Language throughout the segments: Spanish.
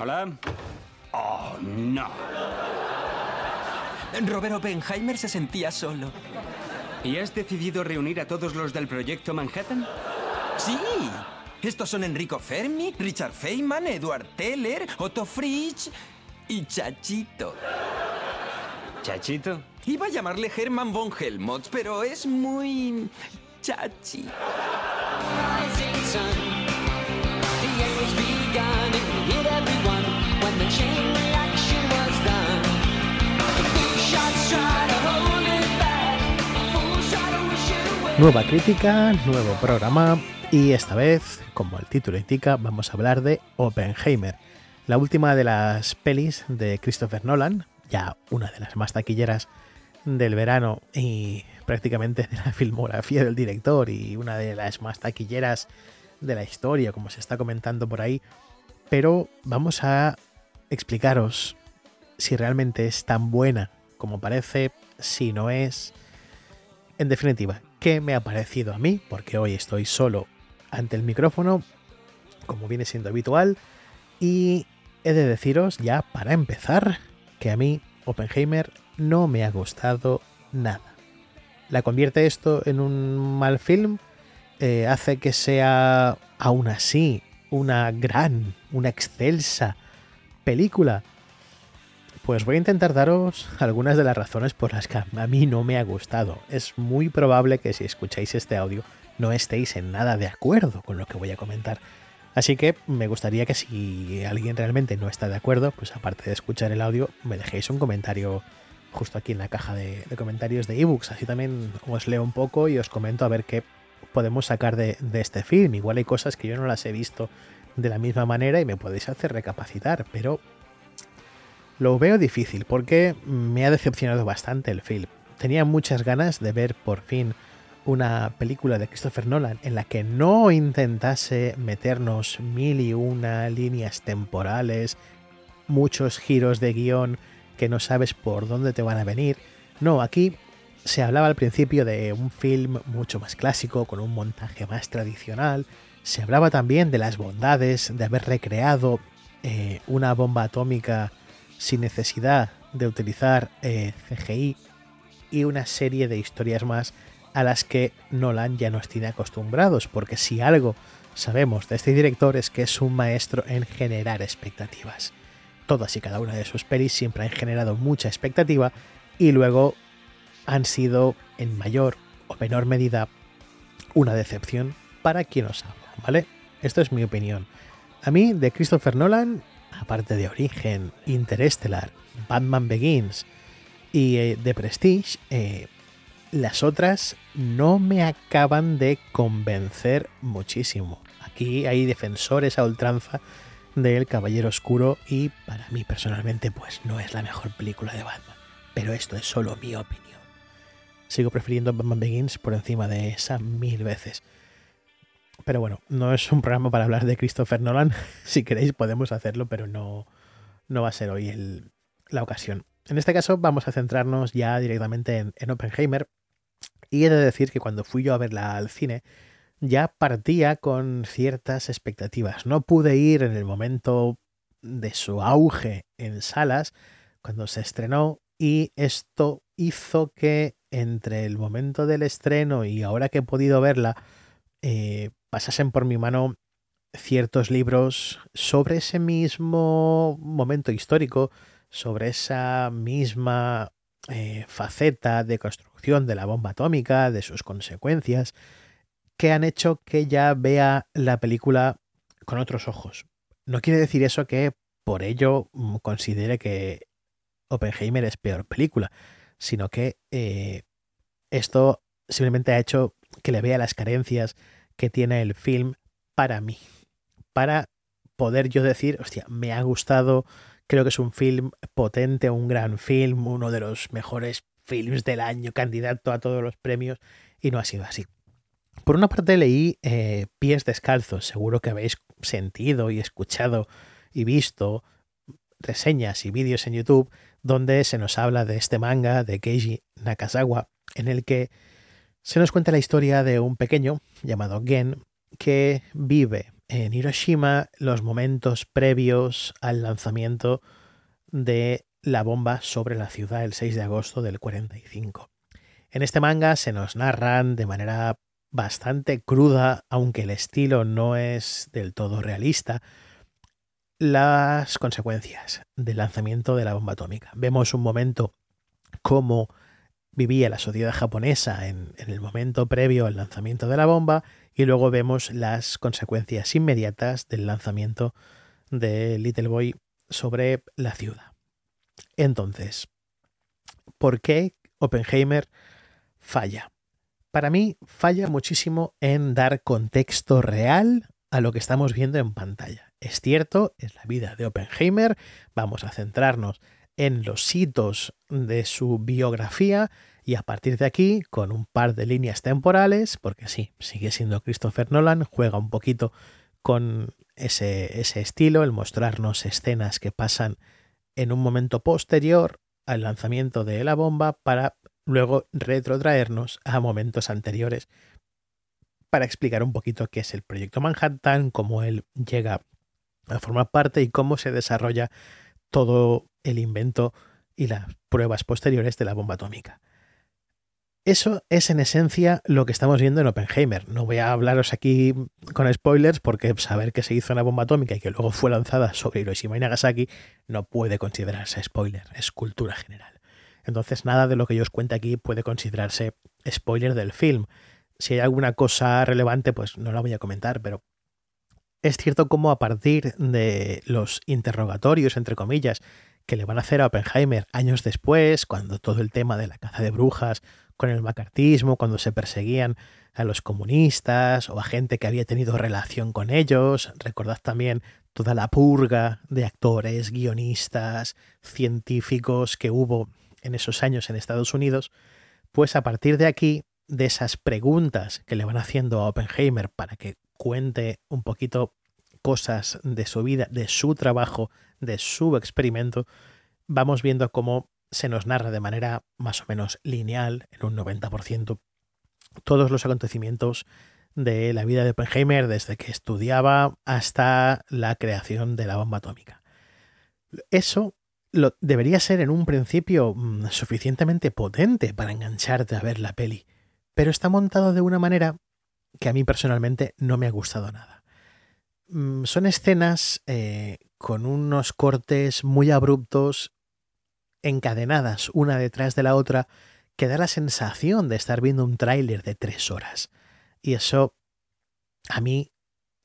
¿Hola? Oh, no. Robert Oppenheimer se sentía solo. ¿Y has decidido reunir a todos los del proyecto Manhattan? Sí. Estos son Enrico Fermi, Richard Feynman, Edward Teller, Otto Fritsch y Chachito. ¿Chachito? Iba a llamarle Hermann von Helmholtz, pero es muy... chachi. Nueva crítica, nuevo programa y esta vez, como el título indica, vamos a hablar de Oppenheimer, la última de las pelis de Christopher Nolan, ya una de las más taquilleras del verano y prácticamente de la filmografía del director y una de las más taquilleras de la historia, como se está comentando por ahí. Pero vamos a explicaros si realmente es tan buena como parece, si no es. En definitiva, qué me ha parecido a mí, porque hoy estoy solo ante el micrófono, como viene siendo habitual, y he de deciros ya para empezar que a mí Oppenheimer no me ha gustado nada. ¿La convierte esto en un mal film? Eh, ¿Hace que sea aún así una gran, una excelsa película? Pues voy a intentar daros algunas de las razones por las que a mí no me ha gustado. Es muy probable que si escucháis este audio no estéis en nada de acuerdo con lo que voy a comentar. Así que me gustaría que si alguien realmente no está de acuerdo, pues aparte de escuchar el audio, me dejéis un comentario justo aquí en la caja de, comentarios de ebooks. Así también os leo un poco y os comento a ver qué podemos sacar de, de este film. Igual hay cosas que yo no las he visto de la misma manera y me podéis hacer recapacitar, pero lo veo difícil porque me ha decepcionado bastante el film. Tenía muchas ganas de ver por fin una película de Christopher Nolan en la que no intentase meternos mil y una líneas temporales, muchos giros de guion que no sabes por dónde te van a venir. No, aquí se hablaba al principio de un film mucho más clásico, con un montaje más tradicional. Se hablaba también de las bondades de haber recreado eh, una bomba atómica sin necesidad de utilizar eh, CGI y una serie de historias más a las que Nolan ya nos tiene acostumbrados, porque si algo sabemos de este director es que es un maestro en generar expectativas. Todas y cada una de sus pelis siempre han generado mucha expectativa y luego han sido en mayor o menor medida una decepción para quien os habla, ¿vale? Esto es mi opinión. A mí, de Christopher Nolan, aparte de Origen, Interstellar, Batman Begins y eh, The Prestige, eh, las otras no me acaban de convencer muchísimo. Aquí hay defensores a ultranza del Caballero Oscuro y para mí personalmente pues no es la mejor película de Batman. Pero esto es solo mi opinión. Sigo prefiriendo Batman Begins por encima de esa mil veces. Pero bueno, no es un programa para hablar de Christopher Nolan. si queréis podemos hacerlo, pero no, no va a ser hoy la ocasión. En este caso vamos a centrarnos ya directamente en, en Oppenheimer. Y he de decir que cuando fui yo a verla al cine, ya partía con ciertas expectativas. No pude ir en el momento de su auge en salas, cuando se estrenó, y esto hizo que entre el momento del estreno y ahora que he podido verla, eh, pasasen por mi mano ciertos libros sobre ese mismo momento histórico, sobre esa misma eh, faceta de construcción de la bomba atómica, de sus consecuencias, que han hecho que ya vea la película con otros ojos. No quiere decir eso que por ello considere que Oppenheimer es peor película, sino que eh, esto simplemente ha hecho que le vea las carencias que tiene el film para mí. Para poder yo decir, hostia, me ha gustado, creo que es un film potente, un gran film, uno de los mejores films del año, candidato a todos los premios, y no ha sido así. Por una parte leí eh, Pies Descalzos, seguro que habéis sentido y escuchado y visto reseñas y vídeos en YouTube donde se nos habla de este manga de Keiji Nakazawa, en el que se nos cuenta la historia de un pequeño llamado Gen que vive en Hiroshima los momentos previos al lanzamiento de la bomba sobre la ciudad el 6 de agosto del 45. En este manga se nos narran de manera bastante cruda, aunque el estilo no es del todo realista, las consecuencias del lanzamiento de la bomba atómica. Vemos un momento cómo vivía la sociedad japonesa en, el momento previo al lanzamiento de la bomba y luego vemos las consecuencias inmediatas del lanzamiento de Little Boy sobre la ciudad. Entonces, ¿por qué Oppenheimer falla? Para mí falla muchísimo en dar contexto real a lo que estamos viendo en pantalla. Es cierto, es la vida de Oppenheimer, vamos a centrarnos en los hitos de su biografía y a partir de aquí, con un par de líneas temporales, porque sí, sigue siendo Christopher Nolan, juega un poquito con ese, ese estilo, el mostrarnos escenas que pasan en un momento posterior al lanzamiento de la bomba para luego retrotraernos a momentos anteriores para explicar un poquito qué es el proyecto Manhattan, cómo él llega a formar parte y cómo se desarrolla todo el invento y las pruebas posteriores de la bomba atómica. Eso es en esencia lo que estamos viendo en Oppenheimer. No voy a hablaros aquí con spoilers porque saber que se hizo una bomba atómica y que luego fue lanzada sobre Hiroshima y Nagasaki no puede considerarse spoiler, es cultura general. Entonces nada de lo que yo os cuente aquí puede considerarse spoiler del film. Si hay alguna cosa relevante, pues no la voy a comentar, pero es cierto como a partir de los interrogatorios, entre comillas, que le van a hacer a Oppenheimer años después, cuando todo el tema de la caza de brujas, con el macartismo, cuando se perseguían a los comunistas o a gente que había tenido relación con ellos. Recordad también toda la purga de actores, guionistas, científicos que hubo en esos años en Estados Unidos. Pues a partir de aquí, de esas preguntas que le van haciendo a Oppenheimer para que cuente un poquito cosas de su vida, de su trabajo, de su experimento, vamos viendo cómo se nos narra de manera más o menos lineal, en un 90%, todos los acontecimientos de la vida de Oppenheimer desde que estudiaba hasta la creación de la bomba atómica. Eso lo, debería ser en un principio mm, suficientemente potente para engancharte a ver la peli, pero está montado de una manera que a mí personalmente no me ha gustado nada. Mm, son escenas eh, con unos cortes muy abruptos encadenadas una detrás de la otra que da la sensación de estar viendo un tráiler de tres horas. Y eso a mí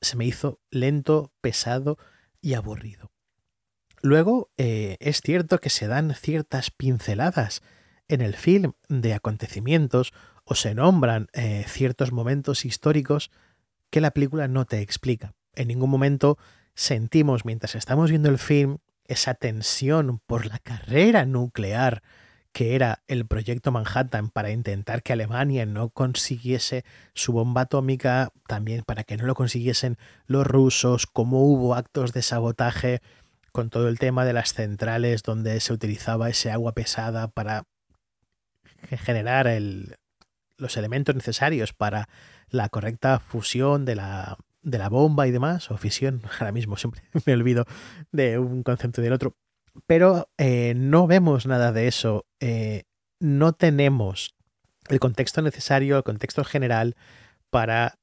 se me hizo lento, pesado y aburrido. Luego, eh, es cierto que se dan ciertas pinceladas en el film de acontecimientos o se nombran eh, ciertos momentos históricos que la película no te explica. En ningún momento sentimos mientras estamos viendo el film esa tensión por la carrera nuclear que era el proyecto Manhattan para intentar que Alemania no consiguiese su bomba atómica, también para que no lo consiguiesen los rusos, como hubo actos de sabotaje con todo el tema de las centrales donde se utilizaba ese agua pesada para generar los elementos necesarios para la correcta fusión de la, de la bomba y demás, o fisión, ahora mismo siempre me olvido de un concepto y del otro, pero eh, no vemos nada de eso, eh, no tenemos el contexto necesario, el contexto general para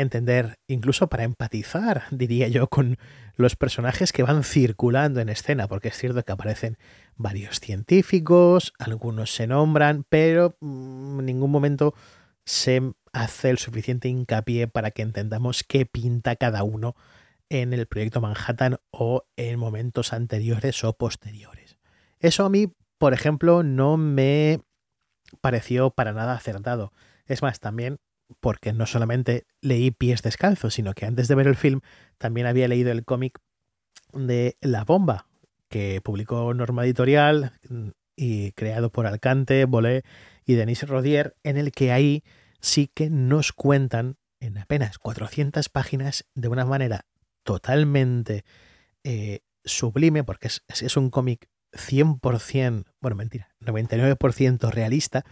entender, incluso para empatizar, diría yo, con los personajes que van circulando en escena, porque es cierto que aparecen varios científicos, algunos se nombran, pero mm, en ningún momento se hace el suficiente hincapié para que entendamos qué pinta cada uno en el proyecto Manhattan o en momentos anteriores o posteriores. Eso a mí, por ejemplo, no me pareció para nada acertado. Es más, también porque no solamente leí Pies Descalzos, sino que antes de ver el film también había leído el cómic de La Bomba, que publicó Norma Editorial y creado por Alcante, Bolé y Denise Rodier, en el que ahí sí que nos cuentan en apenas 400 páginas de una manera totalmente eh, sublime, porque es, es un cómic 100%, bueno, mentira, 99% realista,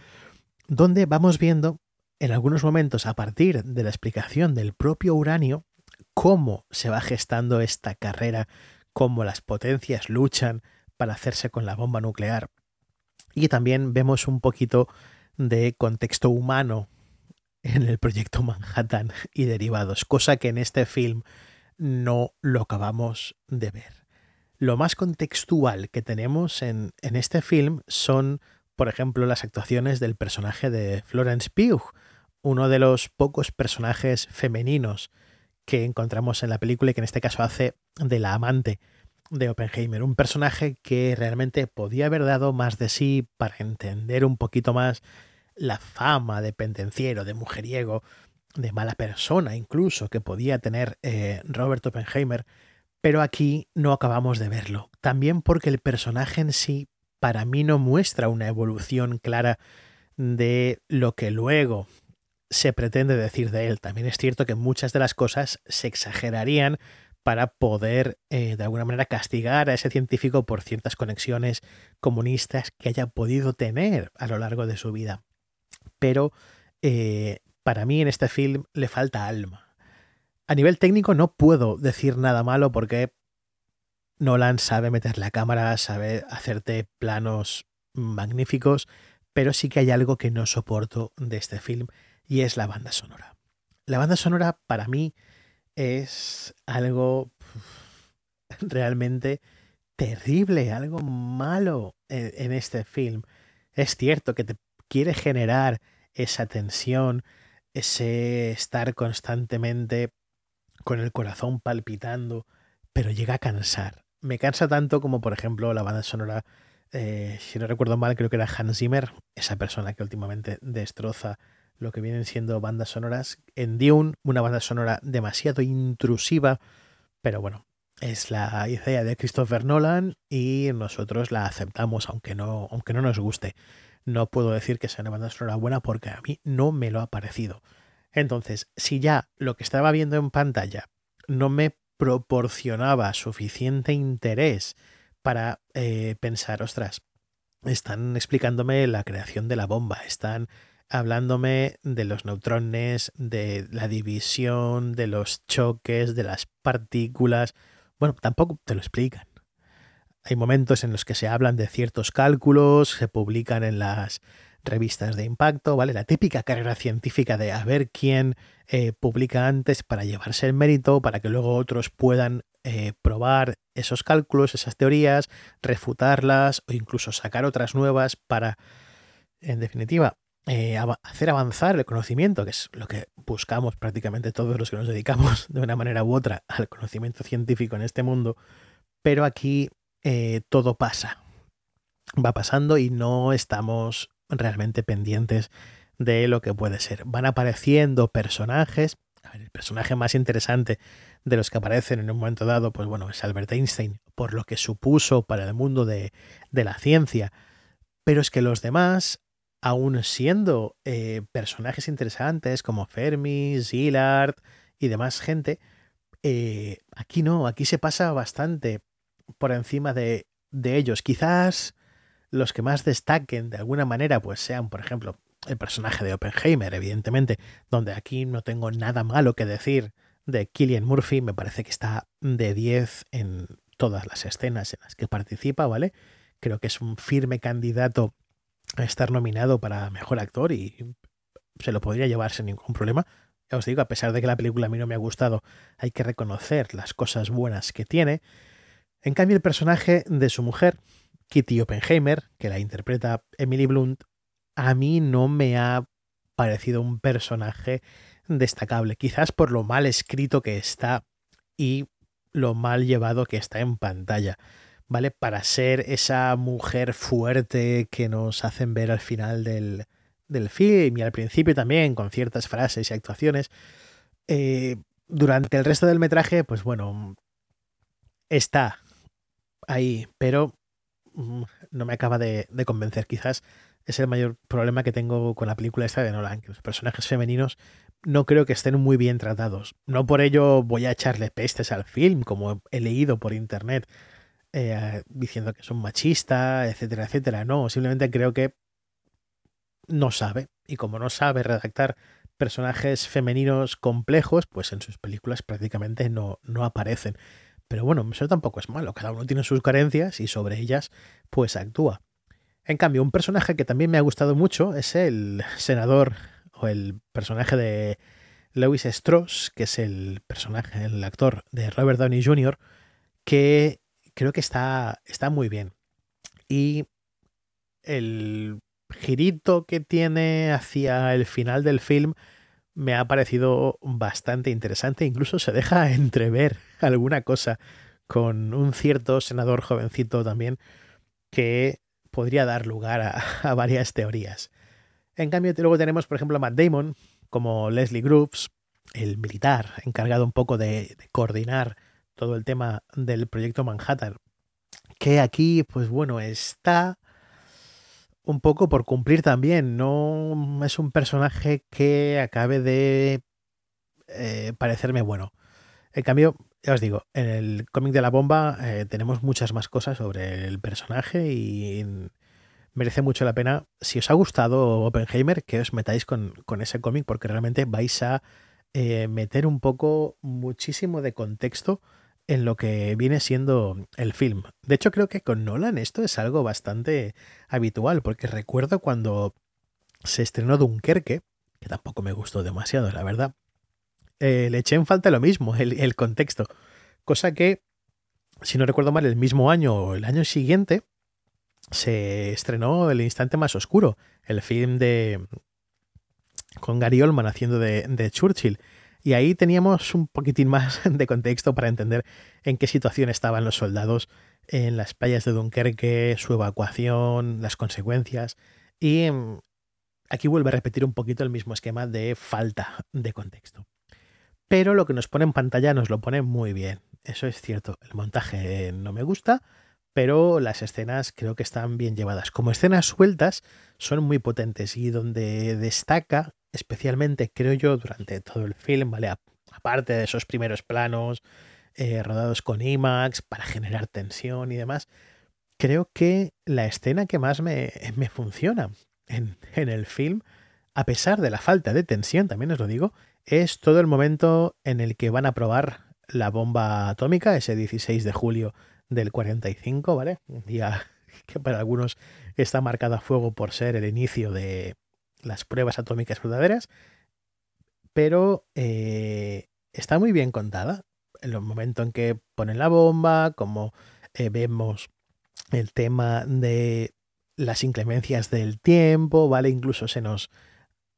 donde vamos viendo en algunos momentos, a partir de la explicación del propio uranio, cómo se va gestando esta carrera, cómo las potencias luchan para hacerse con la bomba nuclear. Y también vemos un poquito de contexto humano en el proyecto Manhattan y derivados, cosa que en este film no lo acabamos de ver. Lo más contextual que tenemos en, en este film son, por ejemplo, las actuaciones del personaje de Florence Pugh, uno de los pocos personajes femeninos que encontramos en la película y que en este caso hace de la amante de Oppenheimer, un personaje que realmente podía haber dado más de sí para entender un poquito más la fama de pendenciero, de mujeriego, de mala persona incluso que podía tener eh, Robert Oppenheimer, pero aquí no acabamos de verlo. También porque el personaje en sí para mí no muestra una evolución clara de lo que luego se pretende decir de él. También es cierto que muchas de las cosas se exagerarían para poder eh, de alguna manera castigar a ese científico por ciertas conexiones comunistas que haya podido tener a lo largo de su vida. Pero eh, para mí en este film le falta alma. A nivel técnico no puedo decir nada malo porque Nolan sabe meter la cámara, sabe hacerte planos magníficos, pero sí que hay algo que no soporto de este film y es la banda sonora. La banda sonora para mí es algo realmente terrible, algo malo en, este film. Es cierto que te quiere generar esa tensión, ese estar constantemente con el corazón palpitando, pero llega a cansar. Me cansa tanto como, por ejemplo, la banda sonora, eh, si no recuerdo mal, creo que era Hans Zimmer, esa persona que últimamente destroza lo que vienen siendo bandas sonoras. En Dune, una banda sonora demasiado intrusiva, pero bueno, es la idea de Christopher Nolan y nosotros la aceptamos, aunque no, aunque no nos guste. No puedo decir que sea una banda sonora buena porque a mí no me lo ha parecido. Entonces, si ya lo que estaba viendo en pantalla no me proporcionaba suficiente interés para eh, pensar, ostras, están explicándome la creación de la bomba, están hablándome de los neutrones, de la división, de los choques, de las partículas. Bueno, tampoco te lo explican. Hay momentos en los que se hablan de ciertos cálculos, se publican en las revistas de impacto, ¿vale? La típica carrera científica de a ver quién eh, publica antes para llevarse el mérito, para que luego otros puedan eh, probar esos cálculos, esas teorías, refutarlas o incluso sacar otras nuevas para, en definitiva, eh, hacer avanzar el conocimiento, que es lo que buscamos prácticamente todos los que nos dedicamos de una manera u otra al conocimiento científico en este mundo, pero aquí eh, todo pasa, va pasando y no estamos realmente pendientes de lo que puede ser. Van apareciendo personajes, el personaje más interesante de los que aparecen en un momento dado, pues bueno, es Albert Einstein, por lo que supuso para el mundo de, de la ciencia, pero es que los demás aún siendo eh, personajes interesantes como Fermi, Zillard y demás gente, eh, aquí no, aquí se pasa bastante por encima de, de, ellos. Quizás los que más destaquen de alguna manera, pues sean, por ejemplo, el personaje de Oppenheimer, evidentemente, donde aquí no tengo nada malo que decir de Killian Murphy, me parece que está de 10 en todas las escenas en las que participa, ¿vale? Creo que es un firme candidato estar nominado para mejor actor y se lo podría llevar sin ningún problema. Ya os digo, a pesar de que la película a mí no me ha gustado, hay que reconocer las cosas buenas que tiene. En cambio, el personaje de su mujer, Kitty Oppenheimer, que la interpreta Emily Blunt, a mí no me ha parecido un personaje destacable, quizás por lo mal escrito que está y lo mal llevado que está en pantalla. ¿Vale? Para ser esa mujer fuerte que nos hacen ver al final del, film y al principio también con ciertas frases y actuaciones. Eh, durante el resto del metraje, pues bueno, está ahí, pero mm, no me acaba de, de, convencer. Quizás es el mayor problema que tengo con la película esta de Nolan, que los personajes femeninos no creo que estén muy bien tratados. No por ello voy a echarle pestes al film, como he leído por internet eh, diciendo que es un machista, etcétera, etcétera. No, simplemente creo que no sabe. Y como no sabe redactar personajes femeninos complejos, pues en sus películas prácticamente no, no aparecen. Pero bueno, eso tampoco es malo, cada uno tiene sus carencias y sobre ellas pues actúa. En cambio, un personaje que también me ha gustado mucho es el senador o el personaje de Lewis Strauss, que es el personaje, el actor de Robert Downey Jr., que creo que está, está muy bien. Y el girito que tiene hacia el final del film me ha parecido bastante interesante. Incluso se deja entrever alguna cosa con un cierto senador jovencito también que podría dar lugar a, varias teorías. En cambio, luego tenemos, por ejemplo, a Matt Damon como Leslie Groups, el militar encargado un poco de coordinar todo el tema del proyecto Manhattan, que aquí, pues bueno, está un poco por cumplir también. No es un personaje que acabe de eh, parecerme bueno. En cambio, ya os digo, en el cómic de la bomba eh, tenemos muchas más cosas sobre el personaje y merece mucho la pena. Si os ha gustado Oppenheimer, que os metáis con, ese cómic porque realmente vais a eh, meter un poco muchísimo de contexto en lo que viene siendo el film. De hecho, creo que con Nolan esto es algo bastante habitual, porque recuerdo cuando se estrenó Dunkerque, que tampoco me gustó demasiado, la verdad, eh, le eché en falta lo mismo, el, contexto. Cosa que, si no recuerdo mal, el mismo año o el año siguiente se estrenó El Instante Más Oscuro, el film de con Gary Oldman haciendo de, de Churchill. Y ahí teníamos un poquitín más de contexto para entender en qué situación estaban los soldados en las playas de Dunkerque, su evacuación, las consecuencias. Y em, aquí vuelve a repetir un poquito el mismo esquema de falta de contexto. Pero lo que nos pone en pantalla nos lo pone muy bien. Eso es cierto. El montaje no me gusta, pero las escenas creo que están bien llevadas. Como escenas sueltas, son muy potentes y donde destaca especialmente creo yo durante todo el film, ¿vale? Aparte de esos primeros planos eh, rodados con IMAX para generar tensión y demás, creo que la escena que más me, me funciona en, en, el film, a pesar de la falta de tensión, también os lo digo, es todo el momento en el que van a probar la bomba atómica, ese 16 de julio del 45, ¿vale? Un día que para algunos está marcado a fuego por ser el inicio de, las pruebas atómicas verdaderas, pero eh, está muy bien contada. En el momento en que ponen la bomba, como eh, vemos el tema de las inclemencias del tiempo, ¿vale? Incluso se nos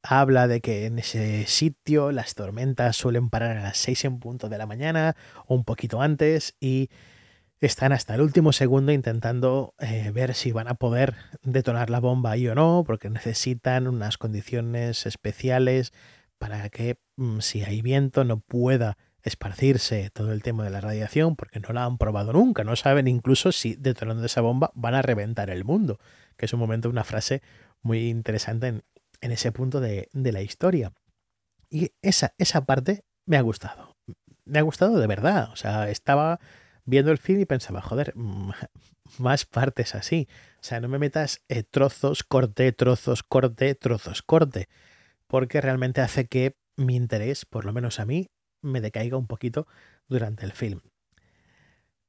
habla de que en ese sitio las tormentas suelen parar a las 6 en punto de la mañana o un poquito antes y están hasta el último segundo intentando eh, ver si van a poder detonar la bomba ahí o no, porque necesitan unas condiciones especiales para que mm, si hay viento no pueda esparcirse todo el tema de la radiación, porque no la han probado nunca, no saben incluso si detonando esa bomba van a reventar el mundo, que es un momento, una frase muy interesante en, en ese punto de, de, la historia. Y esa, esa parte me ha gustado. Me ha gustado de verdad. O sea, estaba viendo el film y pensaba, joder, mm, más partes así. O sea, no me metas eh, trozos, corte, trozos, corte, trozos, corte. Porque realmente hace que mi interés, por lo menos a mí, me decaiga un poquito durante el film.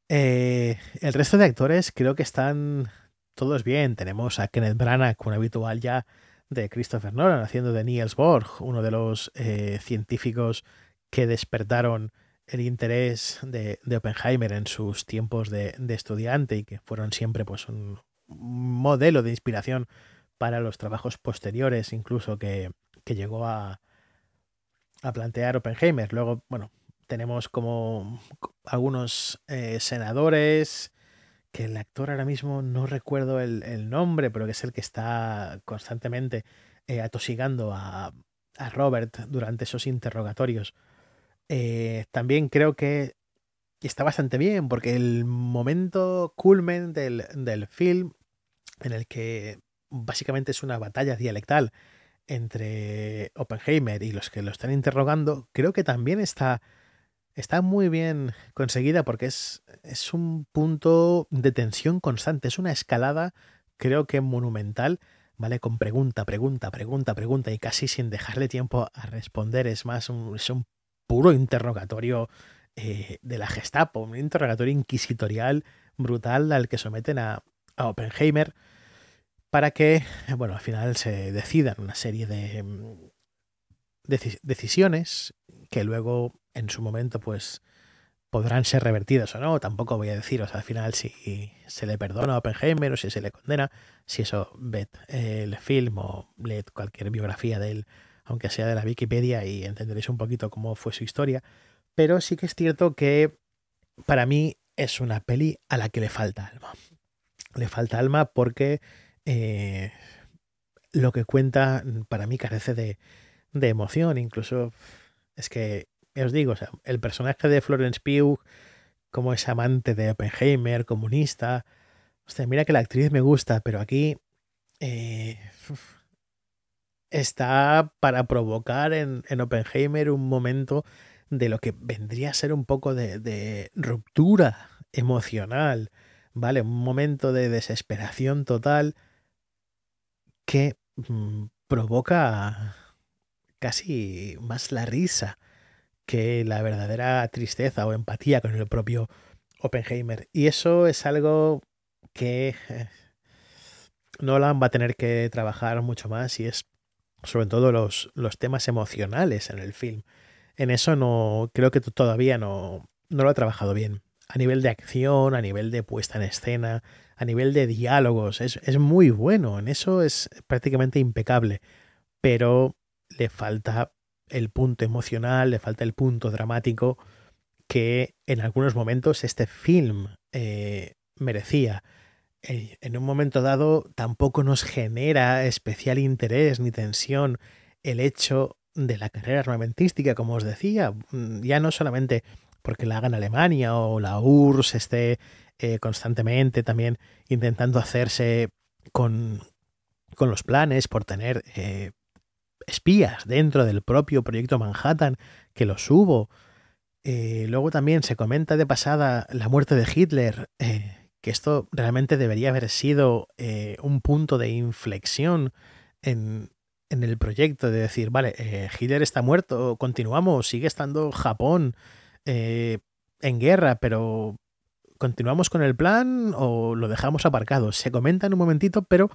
Eh, el resto de actores creo que están todos bien. Tenemos a Kenneth Branagh, un habitual ya de Christopher Nolan, haciendo de Niels Bohr, uno de los eh, científicos que despertaron el interés de, Oppenheimer en sus tiempos de, estudiante y que fueron siempre pues un modelo de inspiración para los trabajos posteriores incluso que, llegó a, a, plantear Oppenheimer. Luego, bueno, tenemos como algunos eh, senadores que el actor ahora mismo no recuerdo el, nombre, pero que es el que está constantemente eh, atosigando a, a Robert durante esos interrogatorios eh, también creo que está bastante bien, porque el momento culmen del, del film, en el que básicamente es una batalla dialectal entre Oppenheimer y los que lo están interrogando, creo que también está, está muy bien conseguida porque es, es un punto de tensión constante, es una escalada, creo que monumental, ¿vale? Con pregunta, pregunta, pregunta, pregunta y casi sin dejarle tiempo a responder. Es más, es un puro interrogatorio eh, de la Gestapo, un interrogatorio inquisitorial brutal al que someten a, a Oppenheimer para que, bueno, al final se decidan una serie de mm, decisiones que luego en su momento pues podrán ser revertidas o no, tampoco voy a deciros al final si se le perdona a Oppenheimer o si se le condena, si eso ved el film o leed cualquier biografía de él, aunque sea de la Wikipedia y entenderéis un poquito cómo fue su historia, pero sí que es cierto que para mí es una peli a la que le falta alma. Le falta alma porque eh, lo que cuenta para mí carece de, de emoción, incluso es que, os digo, el personaje de Florence Pugh, como es amante de Oppenheimer, comunista, sea, mira que la actriz me gusta, pero aquí eh, está para provocar en, en, Oppenheimer un momento de lo que vendría a ser un poco de, de ruptura emocional, ¿vale? Un momento de desesperación total que mmm, provoca casi más la risa que la verdadera tristeza o empatía con el propio Oppenheimer. Y eso es algo que eh, Nolan va a tener que trabajar mucho más y es sobre todo los, los temas emocionales en el film. En eso no creo que todavía no, no lo ha trabajado bien. A nivel de acción, a nivel de puesta en escena, a nivel de diálogos, es, es muy bueno. En eso es prácticamente impecable. Pero le falta el punto emocional, le falta el punto dramático que en algunos momentos este film eh, merecía. Eh, en un momento dado tampoco nos genera especial interés ni tensión el hecho de la carrera armamentística, como os decía, mm, ya no solamente porque la haga en Alemania o la URSS esté eh, constantemente también intentando hacerse con, con los planes por tener espías dentro del propio proyecto Manhattan, que los hubo. Eh, luego también se comenta de pasada la muerte de Hitler, eh, que esto realmente debería haber sido eh, un punto de inflexión en, en, el proyecto, de decir, vale, Hitler está muerto, continuamos, sigue estando Japón en guerra, pero ¿continuamos con el plan o lo dejamos aparcado? Se comenta en un momentito, pero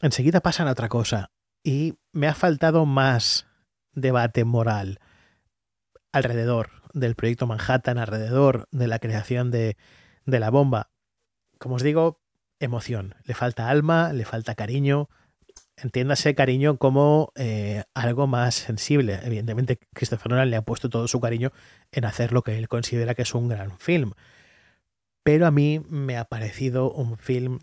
enseguida pasan a otra cosa y me ha faltado más debate moral alrededor del proyecto Manhattan, alrededor de la creación de, de la bomba. Como os digo, emoción. Le falta alma, le falta cariño. Entiéndase cariño como eh, algo más sensible. Evidentemente, Christopher Nolan le ha puesto todo su cariño en hacer lo que él considera que es un gran film. Pero a mí me ha parecido un film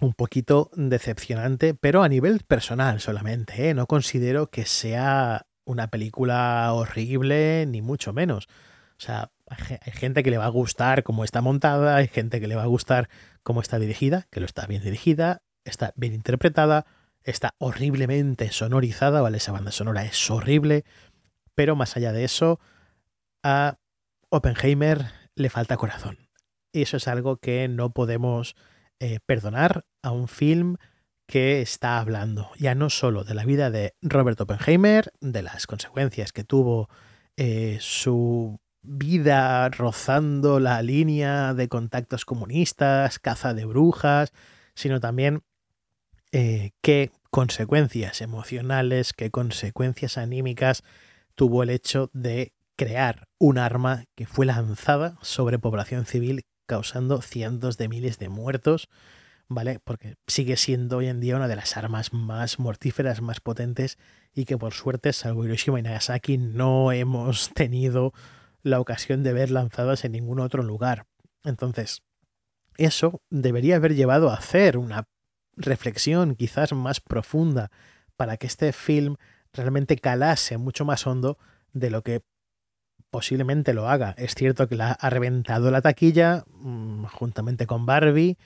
un poquito decepcionante, pero a nivel personal solamente. ¿eh? No considero que sea una película horrible, ni mucho menos. O sea, hay gente que le va a gustar cómo está montada, hay gente que le va a gustar cómo está dirigida, que lo está bien dirigida, está bien interpretada, está horriblemente sonorizada, ¿vale? Esa banda sonora es horrible, pero más allá de eso, a Oppenheimer le falta corazón. Y eso es algo que no podemos eh, perdonar a un film que está hablando ya no solo de la vida de Robert Oppenheimer, de las consecuencias que tuvo eh, su vida rozando la línea de contactos comunistas, caza de brujas, sino también eh, qué consecuencias emocionales, qué consecuencias anímicas tuvo el hecho de crear un arma que fue lanzada sobre población civil causando cientos de miles de muertos, ¿vale? Porque sigue siendo hoy en día una de las armas más mortíferas, más potentes y que por suerte, salvo Hiroshima y Nagasaki, no hemos tenido la ocasión de ver lanzadas en ningún otro lugar. Entonces, eso debería haber llevado a hacer una reflexión quizás más profunda para que este film realmente calase mucho más hondo de lo que posiblemente lo haga. Es cierto que la ha reventado la taquilla mm, juntamente con Barbie,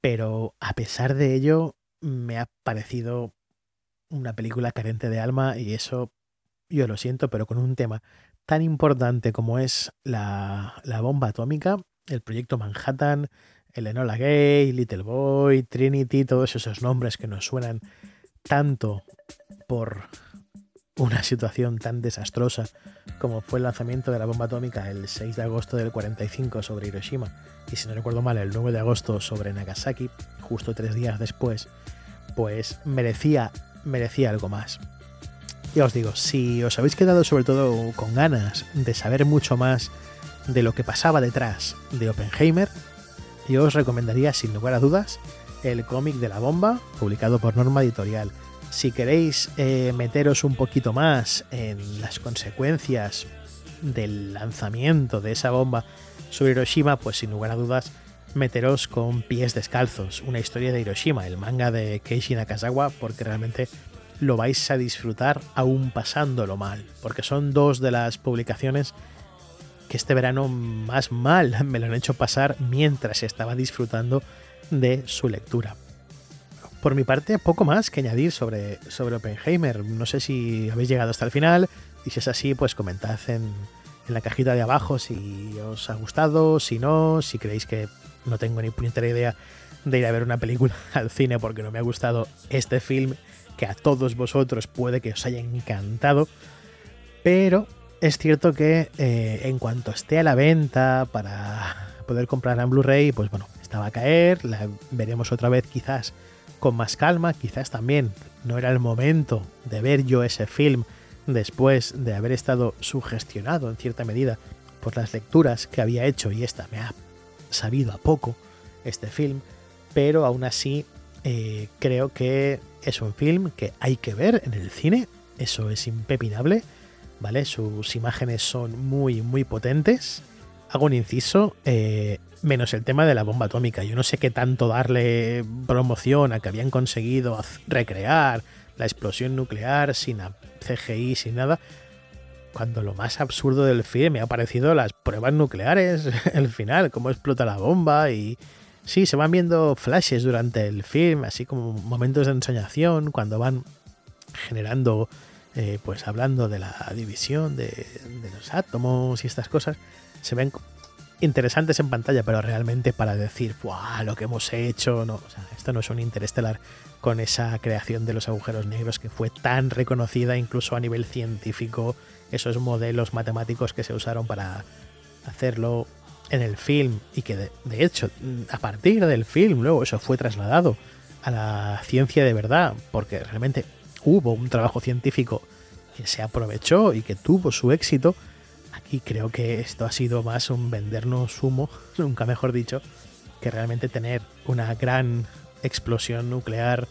pero a pesar de ello me ha parecido una película carente de alma y eso yo lo siento, pero con un tema tan importante como es la, la bomba atómica, el proyecto Manhattan, el Enola Gay, Little Boy, Trinity, todos esos nombres que nos suenan tanto por una situación tan desastrosa como fue el lanzamiento de la bomba atómica el 6 de agosto del 45 sobre Hiroshima y si no recuerdo mal el 9 de agosto sobre Nagasaki, justo tres días después, pues merecía, merecía algo más. Ya os digo, si os habéis quedado sobre todo con ganas de saber mucho más de lo que pasaba detrás de Oppenheimer, yo os recomendaría sin lugar a dudas el cómic de la bomba, publicado por Norma Editorial. Si queréis eh, meteros un poquito más en las consecuencias del lanzamiento de esa bomba sobre Hiroshima, pues sin lugar a dudas meteros con Pies Descalzos, una historia de Hiroshima, el manga de Keishi Nakazawa, porque realmente lo vais a disfrutar aún pasándolo mal, porque son dos de las publicaciones que este verano más mal me lo han hecho pasar mientras estaba disfrutando de su lectura. Por mi parte, poco más que añadir sobre, sobre Oppenheimer. No sé si habéis llegado hasta el final y si es así, pues comentad en, en la cajita de abajo si os ha gustado, si no, si creéis que no tengo ni puñetera idea de ir a ver una película al cine porque no me ha gustado este film que a todos vosotros puede que os haya encantado. Pero es cierto que eh, en cuanto esté a la venta para poder comprarla en Blu-ray, pues bueno, estaba a caer, la veremos otra vez quizás con más calma, quizás también no era el momento de ver yo ese film después de haber estado sugestionado en cierta medida por las lecturas que había hecho y esta me ha sabido a poco este film, pero aún así eh, creo que es un film que hay que ver en el cine, eso es impepinable, ¿vale? Sus imágenes son muy, muy potentes. Hago un inciso, eh, menos el tema de la bomba atómica. Yo no sé qué tanto darle promoción a que habían conseguido recrear la explosión nuclear sin CGI, sin nada. Cuando lo más absurdo del film me ha parecido las pruebas nucleares, el final, cómo explota la bomba y... Sí, se van viendo flashes durante el film, así como momentos de ensoñación, cuando van generando, eh, pues hablando de la división de, de los átomos y estas cosas, se ven interesantes en pantalla, pero realmente para decir, ¡buah! Lo que hemos hecho, no, o sea, esto no es un interestelar con esa creación de los agujeros negros que fue tan reconocida incluso a nivel científico, esos modelos matemáticos que se usaron para hacerlo en el film y que de, hecho a partir del film luego eso fue trasladado a la ciencia de verdad porque realmente hubo un trabajo científico que se aprovechó y que tuvo su éxito. Aquí creo que esto ha sido más un vendernos humo nunca mejor dicho que realmente tener una gran explosión nuclear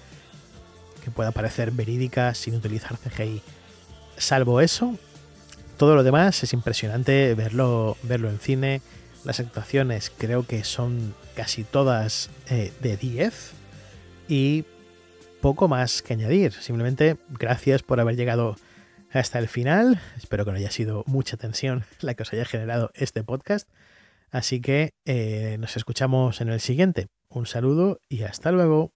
que pueda parecer verídica sin utilizar CGI salvo eso todo lo demás es impresionante verlo verlo en cine las actuaciones creo que son casi todas eh, de 10 y poco más que añadir. Simplemente gracias por haber llegado hasta el final. Espero que no haya sido mucha tensión la que os haya generado este podcast. Así que eh, nos escuchamos en el siguiente. Un saludo y hasta luego.